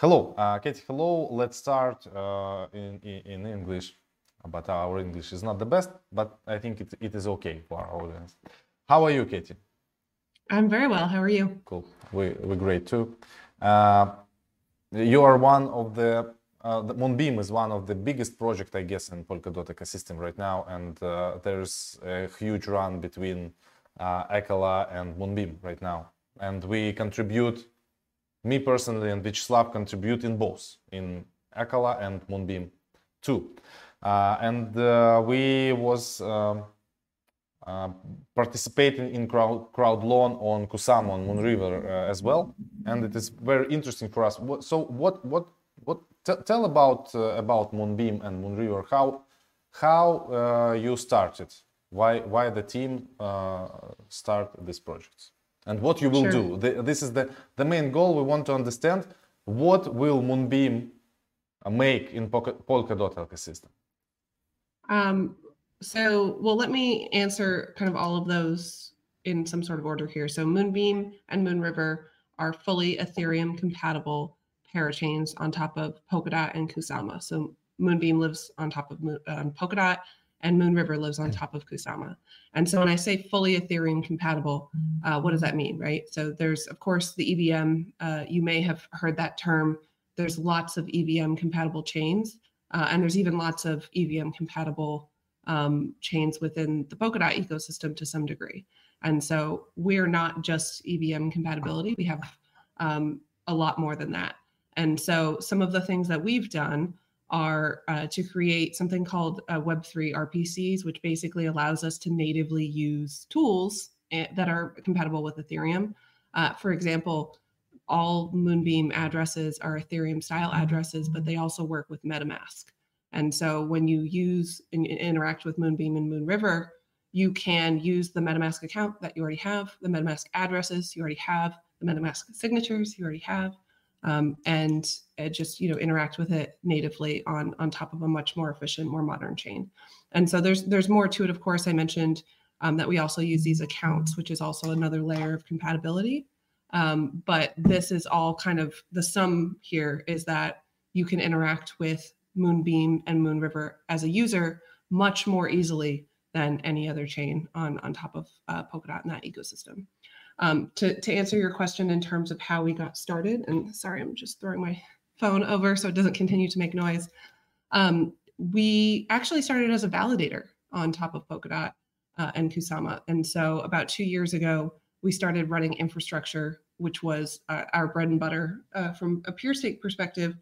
Hello, uh, Katie. Hello. Let's start uh, in, in, in English, but our English is not the best, but I think it, it is okay for our audience. How are you, Katie? I'm very well. How are you? Cool. We we're great too. Uh, you are one of the uh, the Moonbeam is one of the biggest project, I guess, in Polkadot ecosystem right now, and uh, there's a huge run between uh, Acala and Moonbeam right now, and we contribute. Me personally and Vyacheslav contribute in both, in Acala and Moonbeam too, uh, and uh, we was. Um, uh, participating in crowd, crowd loan on Kusama on Moonriver uh, as well, and it is very interesting for us. So what what what tell about uh, about Moonbeam and Moonriver how how uh, you started why why the team start this project and what you will sure. do the, this is the the main goal we want to understand what will Moonbeam make in Polkadot ecosystem um, so well let me answer kind of all of those in some sort of order here so Moonbeam and Moonriver are fully ethereum compatible parachains on top of Polkadot and Kusama. So Moonbeam lives on top of um, Polkadot, and Moonriver lives on top of Kusama. And so when I say fully Ethereum compatible, uh, what does that mean, right? So there's, of course, the EVM. Uh, you may have heard that term. There's lots of EVM compatible chains, uh, and there's even lots of EVM compatible um, chains within the Polkadot ecosystem to some degree. And so we're not just EVM compatibility. We have um, a lot more than that. And so some of the things that we've done are uh, to create something called uh, Web3 RPCs, which basically allows us to natively use tools eh, that are compatible with Ethereum. Uh, for example, all Moonbeam addresses are Ethereum style addresses, but they also work with MetaMask. And so when you use and interact with Moonbeam and Moonriver, you can use the MetaMask account that you already have, the MetaMask addresses you already have, the MetaMask signatures you already have, um, and uh, just you know interact with it natively on on top of a much more efficient, more modern chain. And so there's there's more to it. Of course, I mentioned um, that we also use these accounts, which is also another layer of compatibility. Um, but this is all kind of the sum here is that you can interact with Moonbeam and Moonriver as a user much more easily than any other chain on on top of uh, Polkadot in that ecosystem. Um, to, to answer your question in terms of how we got started, and sorry, I'm just throwing my phone over so it doesn't continue to make noise. Um, we actually started as a validator on top of Polkadot uh, and Kusama. And so about two years ago, we started running infrastructure, which was uh, our bread and butter uh, from a PureStake perspective.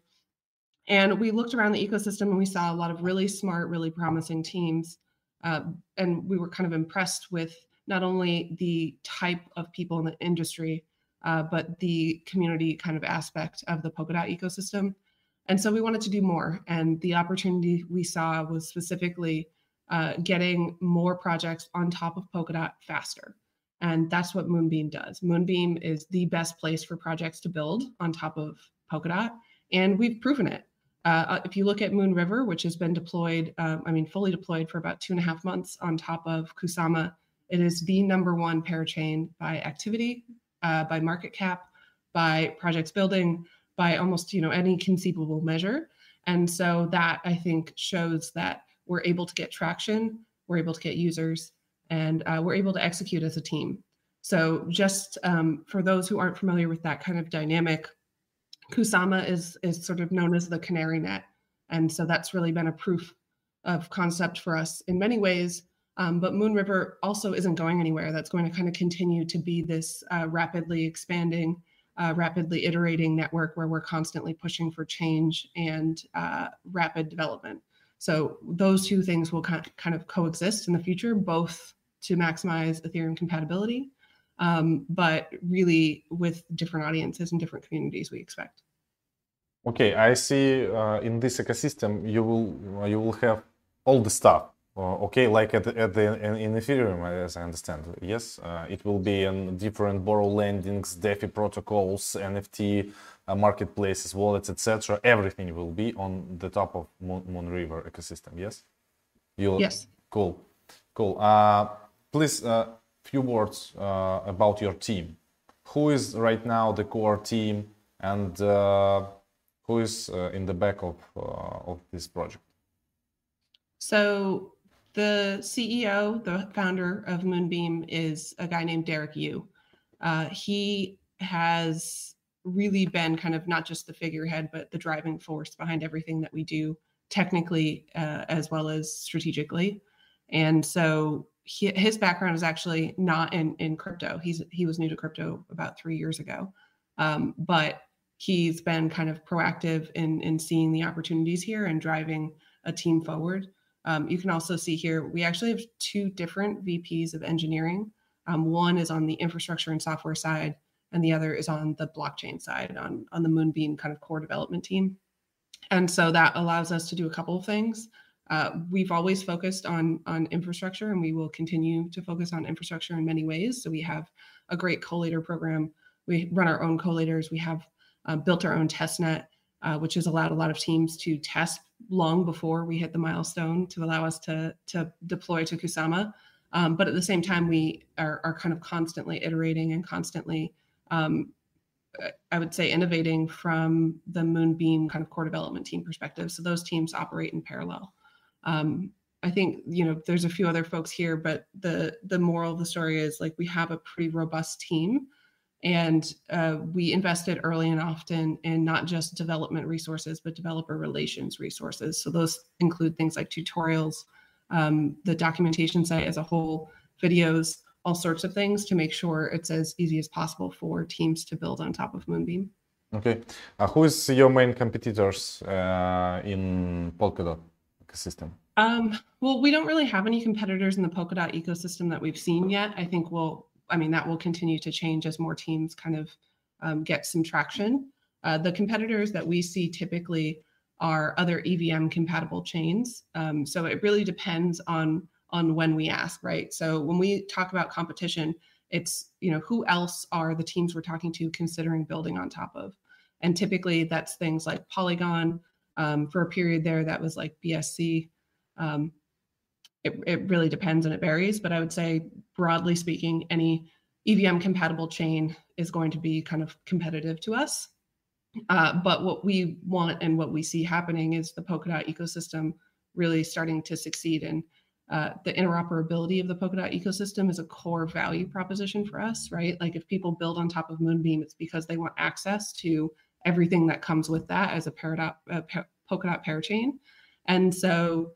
And we looked around the ecosystem and we saw a lot of really smart, really promising teams. Uh, and we were kind of impressed with not only the type of people in the industry, uh, but the community kind of aspect of the Polkadot ecosystem. And so we wanted to do more. And the opportunity we saw was specifically uh, getting more projects on top of Polkadot faster. And that's what Moonbeam does. Moonbeam is the best place for projects to build on top of Polkadot. And we've proven it. Uh, uh if you look at Moonriver, which has been deployed, um, I mean, fully deployed for about two and a half months on top of Kusama it is the number one parachain by activity, uh, by market cap, by projects building, by almost you know any conceivable measure. And so that I think shows that we're able to get traction, we're able to get users, and uh, we're able to execute as a team. So just um, for those who aren't familiar with that kind of dynamic, Kusama is is sort of known as the canary net, and so that's really been a proof of concept for us in many ways um, but Moonriver also isn't going anywhere. That's going to kind of continue to be this uh, rapidly expanding, uh, rapidly iterating network where we're constantly pushing for change and uh, rapid development. So those two things will kind of coexist in the future, both to maximize Ethereum compatibility, um, but really with different audiences and different communities we expect. Okay, I see. Uh, in this ecosystem, you will you will have all the stuff okay, like at, at the in, Ethereum, as I understand, yes, uh, it will be in different borrow lendings, DeFi protocols, NFT uh, marketplaces, wallets, etc. Everything will be on the top of Moon, River ecosystem. Yes. You'll, yes. Cool, cool. Uh, please, a uh, few words uh, about your team. Who is right now the core team, and who is uh, in the back of uh, of this project? So the CEO, the founder of Moonbeam, is a guy named Derek Yuan. Uh, he has really been kind of not just the figurehead, but the driving force behind everything that we do, technically uh, as well as strategically. And so he, his background is actually not in in crypto. He's he was new to crypto about three years ago, um, but he's been kind of proactive in in seeing the opportunities here and driving a team forward. Um, you can also see here we actually have two different VPs of engineering. Um, one is on the infrastructure and software side, and the other is on the blockchain side, on on the Moonbeam kind of core development team. And so that allows us to do a couple of things. Uh, we've always focused on on infrastructure, and we will continue to focus on infrastructure in many ways. So we have a great collator program. We run our own collators. We have uh, built our own test net, uh, which has allowed a lot of teams to test long before we hit the milestone to allow us to to deploy to Kusama. Um, but at the same time, we are, are kind of constantly iterating and constantly um, I would say innovating from the Moonbeam kind of core development team perspective. So those teams operate in parallel. Um, I think you know there's a few other folks here, but the the moral of the story is like we have a pretty robust team, and uh, we invested early and often in not just development resources but developer relations resources. So those include things like tutorials, um, the documentation site as a whole, videos, all sorts of things to make sure it's as easy as possible for teams to build on top of Moonbeam. Okay, uh, who is your main competitors uh, in Polkadot? ecosystem? Um, well, we don't really have any competitors in the Polkadot ecosystem that we've seen yet. I think we'll, I mean, that will continue to change as more teams kind of um, get some traction. Uh, the competitors that we see typically are other EVM compatible chains. Um, so it really depends on on when we ask, right? So when we talk about competition, it's you know who else are the teams we're talking to considering building on top of, and typically that's things like Polygon, um, for a period there, that was like BSC. Um, it, it really depends and it varies, but I would say broadly speaking, any EVM compatible chain is going to be kind of competitive to us. Uh, but what we want and what we see happening is the Polkadot ecosystem really starting to succeed. And uh, the interoperability of the Polkadot ecosystem is a core value proposition for us, right? Like if people build on top of Moonbeam, it's because they want access to everything that comes with that as a Polkadot, uh, Polkadot parachain. And so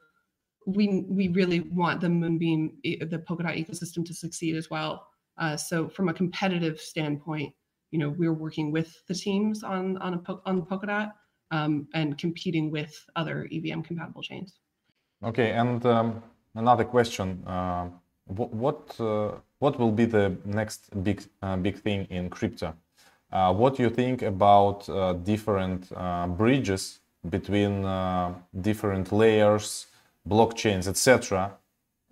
we we really want the Moonbeam, the Polkadot ecosystem to succeed as well. Uh, so from a competitive standpoint, you know, we're working with the teams on on a on Polkadot um, and competing with other EVM compatible chains. Okay, and um, another question: uh, what what, uh, what will be the next big uh, big thing in crypto? Uh, what do you think about uh, different bridges between different layers, blockchains, etc.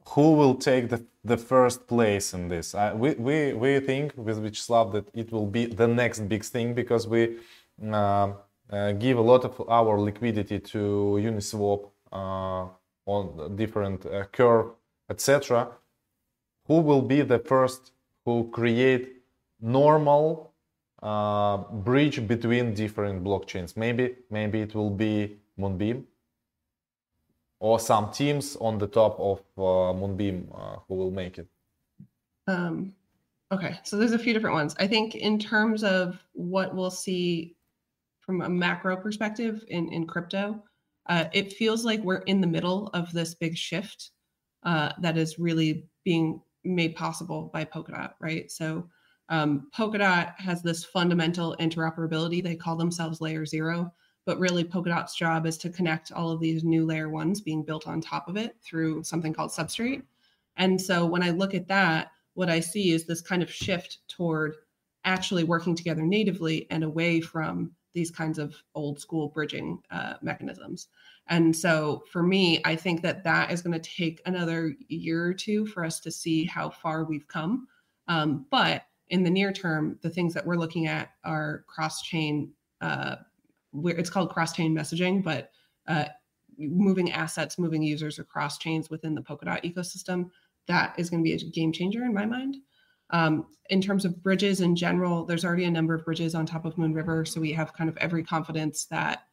Who will take the, the first place in this? Uh, we, we, we think with Vyacheslav that it will be the next big thing because we uh, give a lot of our liquidity to Uniswap on different curve, etc. Who will be the first who create normal uh, bridge between different blockchains. Maybe maybe it will be Moonbeam or some teams on the top of uh, Moonbeam uh, who will make it. Um, okay, so there's a few different ones. I think in terms of what we'll see from a macro perspective in in crypto, uh, it feels like we're in the middle of this big shift uh, that is really being made possible by Polkadot, right? So um, Polkadot has this fundamental interoperability. They call themselves layer zero, but really Polkadot's job is to connect all of these new layer ones being built on top of it through something called Substrate. And so when I look at that, what I see is this kind of shift toward actually working together natively and away from these kinds of old school bridging uh, mechanisms. And so for me, I think that that is going to take another year or two for us to see how far we've come. Um, but in the near term, the things that we're looking at are cross chain. Uh, it's called cross chain messaging, but uh, moving assets, moving users across chains within the Polkadot ecosystem. That is going to be a game changer in my mind. Um, in terms of bridges in general, there's already a number of bridges on top of Moonriver, so we have kind of every confidence that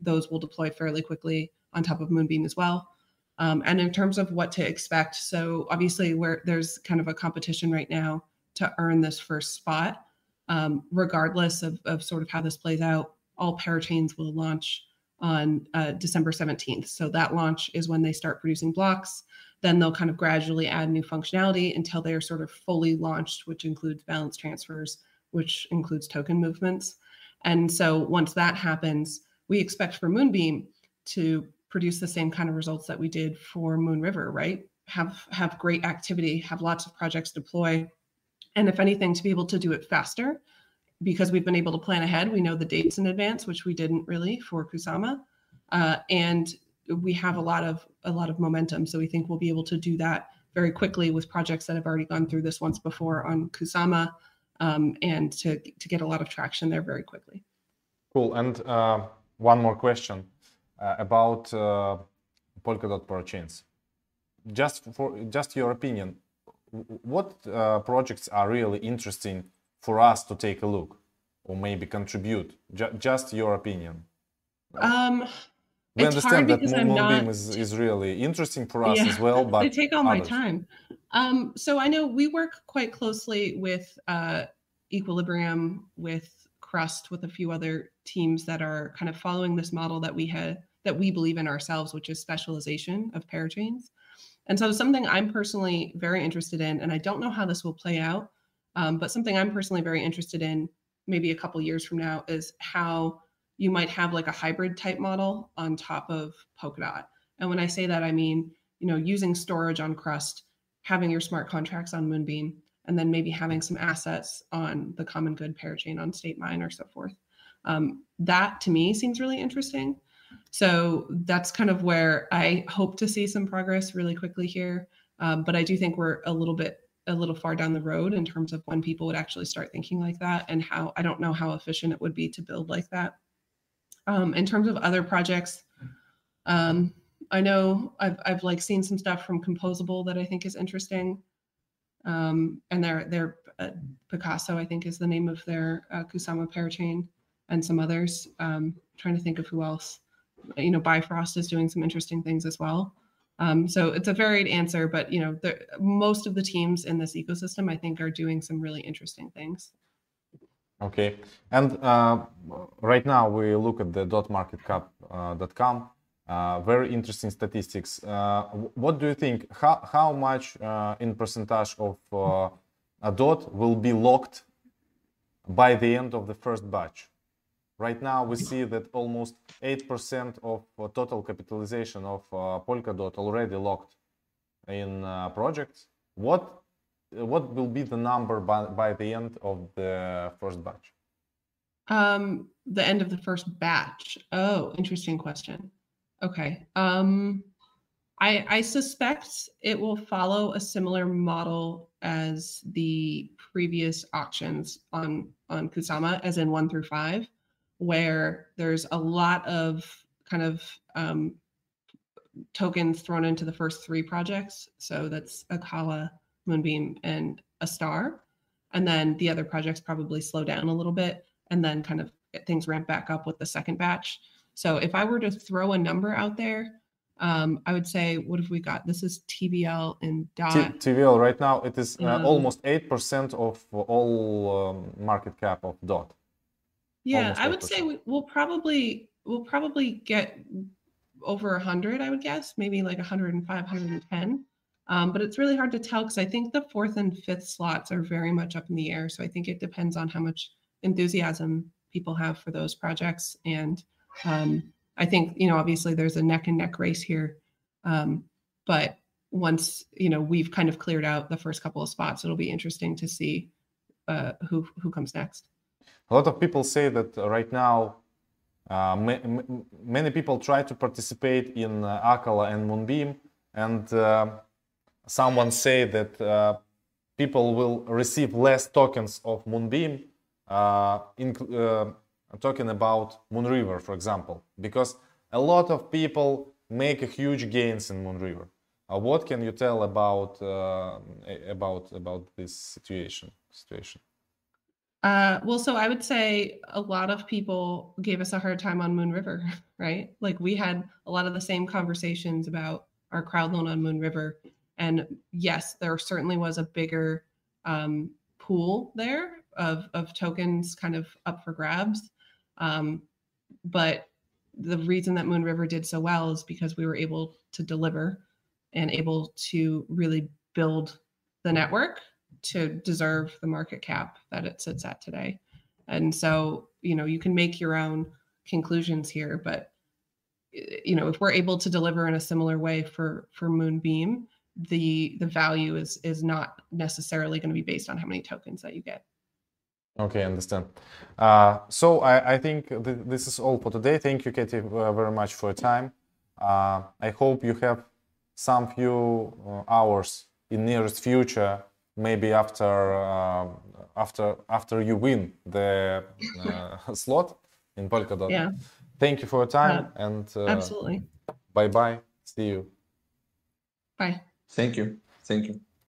those will deploy fairly quickly on top of Moonbeam as well. Um, and in terms of what to expect, so obviously where there's kind of a competition right now to earn this first spot, um, regardless of, of sort of how this plays out, all parachains will launch on uh, December 17th. So that launch is when they start producing blocks. Then they'll kind of gradually add new functionality until they are sort of fully launched, which includes balance transfers, which includes token movements. And so once that happens, we expect for Moonbeam to produce the same kind of results that we did for Moonriver, right? Have have great activity, have lots of projects deploy, and if anything, to be able to do it faster because we've been able to plan ahead. We know the dates in advance, which we didn't really for Kusama, uh, and we have a lot of a lot of momentum. So we think we'll be able to do that very quickly with projects that have already gone through this once before on Kusama, um, and to to get a lot of traction there very quickly. Cool. And uh, one more question uh, about uh, Polkadot parachains. Just for just your opinion, what uh, projects are really interesting for us to take a look or maybe contribute? J- just your opinion. Um, we it's understand that Moonbeam not- is, is really interesting for us Yeah, as well, but they take all my time. Um, so I know we work quite closely with uh, Equilibrium, with Crust, with a few other teams that are kind of following this model that we had that we believe in ourselves, which is specialization of parachains. And so something I'm personally very interested in, and I don't know how this will play out, um, but something I'm personally very interested in, maybe a couple years from now, is how you might have like a hybrid type model on top of Polkadot. And when I say that, I mean, you know, using storage on Crust, having your smart contracts on Moonbeam, and then maybe having some assets on the common good parachain on StateMine or so forth. Um, that to me seems really interesting. So that's kind of where I hope to see some progress really quickly here. Um, but I do think we're a little bit a little far down the road in terms of when people would actually start thinking like that and how I don't know how efficient it would be to build like that. Um, in terms of other projects, um, I know I've I've like seen some stuff from Composable that I think is interesting. Um, and their their uh, Picasso, I think, is the name of their uh, Kusama parachain, and some others. Um, trying to think of who else. You know, Bifrost is doing some interesting things as well. Um, so it's a varied answer, but you know, most of the teams in this ecosystem, I think, are doing some really interesting things. Okay, and uh, right now we look at the dotmarketcap.com. Uh, very interesting statistics. Uh, what do you think? How how much uh, in percentage of uh, a dot will be locked by the end of the first batch? Right now we see that almost eight percent of uh, total capitalization of uh, Polkadot already locked in uh, projects. What what will be the number by, by the end of the first batch? Um, the end of the first batch. Oh, interesting question. Okay. Um, I I suspect it will follow a similar model as the previous auctions on on Kusama, as in one through five, where there's a lot of kind of um, tokens thrown into the first three projects. So that's Acala, Moonbeam, and Astar. And then the other projects probably slow down a little bit and then kind of get things ramp back up with the second batch. So if I were to throw a number out there, um, I would say, what have we got? This is TVL in T- dot. TVL right now it is uh, Um, almost eight percent of all um, market cap of DOT. Yeah, I would say we, we'll probably we'll probably get over 100, I would guess, maybe like 105, 110. Um, but it's really hard to tell because I think the fourth and fifth slots are very much up in the air. So I think it depends on how much enthusiasm people have for those projects. And um, I think, you know, obviously there's a neck and neck race here. Um, but once, you know, we've kind of cleared out the first couple of spots, it'll be interesting to see uh, who who comes next. A lot of people say that right now, uh, ma- many people try to participate in uh, Acala and Moonbeam, and uh, someone say that uh, people will receive less tokens of Moonbeam, uh, uh, talking about Moonriver, for example, because a lot of people make huge gains in Moonriver. What can you tell about about about this situation? Situation. Uh, well, so I would say a lot of people gave us a hard time on Moonriver, right? Like we had a lot of the same conversations about our crowd loan on Moonriver. And yes, there certainly was a bigger um, pool there of, of tokens kind of up for grabs. Um, but the reason that Moonriver did so well is because we were able to deliver and able to really build the network to deserve the market cap that it sits at today. And so, you know, you can make your own conclusions here, but you know, if we're able to deliver in a similar way for for Moonbeam, the the value is is not necessarily going to be based on how many tokens that you get. Okay, understand. Uh, so I, I think th this is all for today. Thank you, Katie, uh, very much for your time. Uh, I hope you have some few uh, hours in nearest future, maybe after uh, after after you win the uh, slot in Polkadot. Yeah. Thank you for your time and Absolutely. bye bye. See you. Bye. Thank you. Thank you.